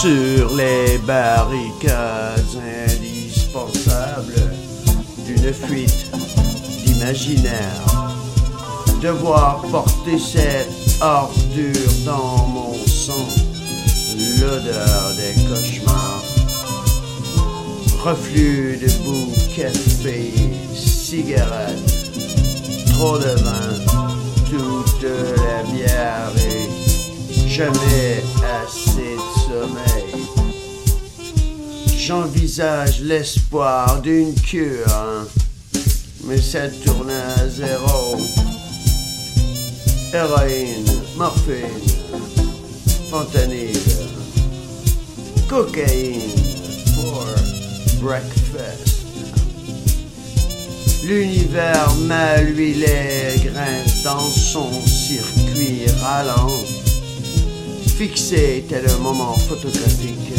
sur les barricades indispensables d'une fuite d'imaginaire. Devoir porter cette ordure dans mon sang, l'odeur des cauchemars. Reflux de boue, café, cigarette, trop de vin, toute la bière et jamais assez J'envisage l'espoir d'une cure, mais ça tourne à zéro. Héroïne, morphine, fentanyl, cocaïne for breakfast. L'univers mal huilé grimpe dans son circuit ralent, fixé tel un moment photographique,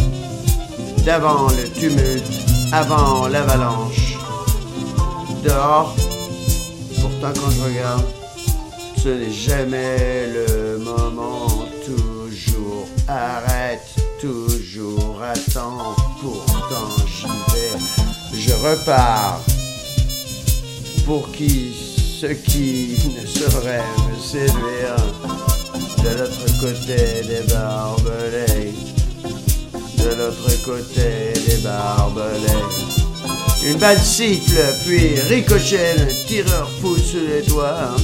d'avant le tumulte, avant l'avalanche. Dehors, pourtant quand je regarde, ce n'est jamais le moment, toujours arrête, toujours attends, pourtant j'y vais, je repars. Pour qui ceux qui ne sauraient me séduire de l'autre côté des barbelés, de l'autre côté des barbelés. Une balle siffle, puis ricochet, un tireur pousse les doigts.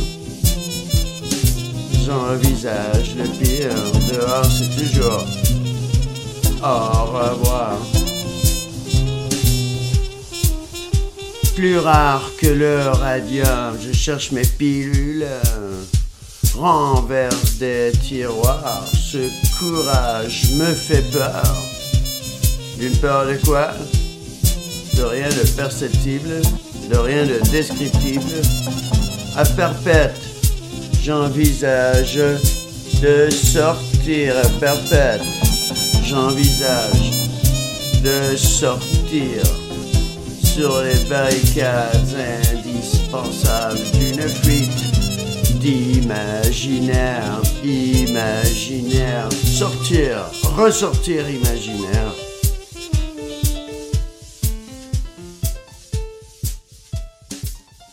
J'envisage le pire, dehors c'est toujours au revoir. plus rare que le radium. Je cherche mes pilules, renverse des tiroirs. Ce courage me fait peur. D'une peur de quoi? De rien de perceptible, de rien de descriptible. À perpète, j'envisage de sortir à perpète. J'envisage de sortir sur les barricades indispensables d'une fuite d'imaginaire, imaginaire, sortir, ressortir imaginaire.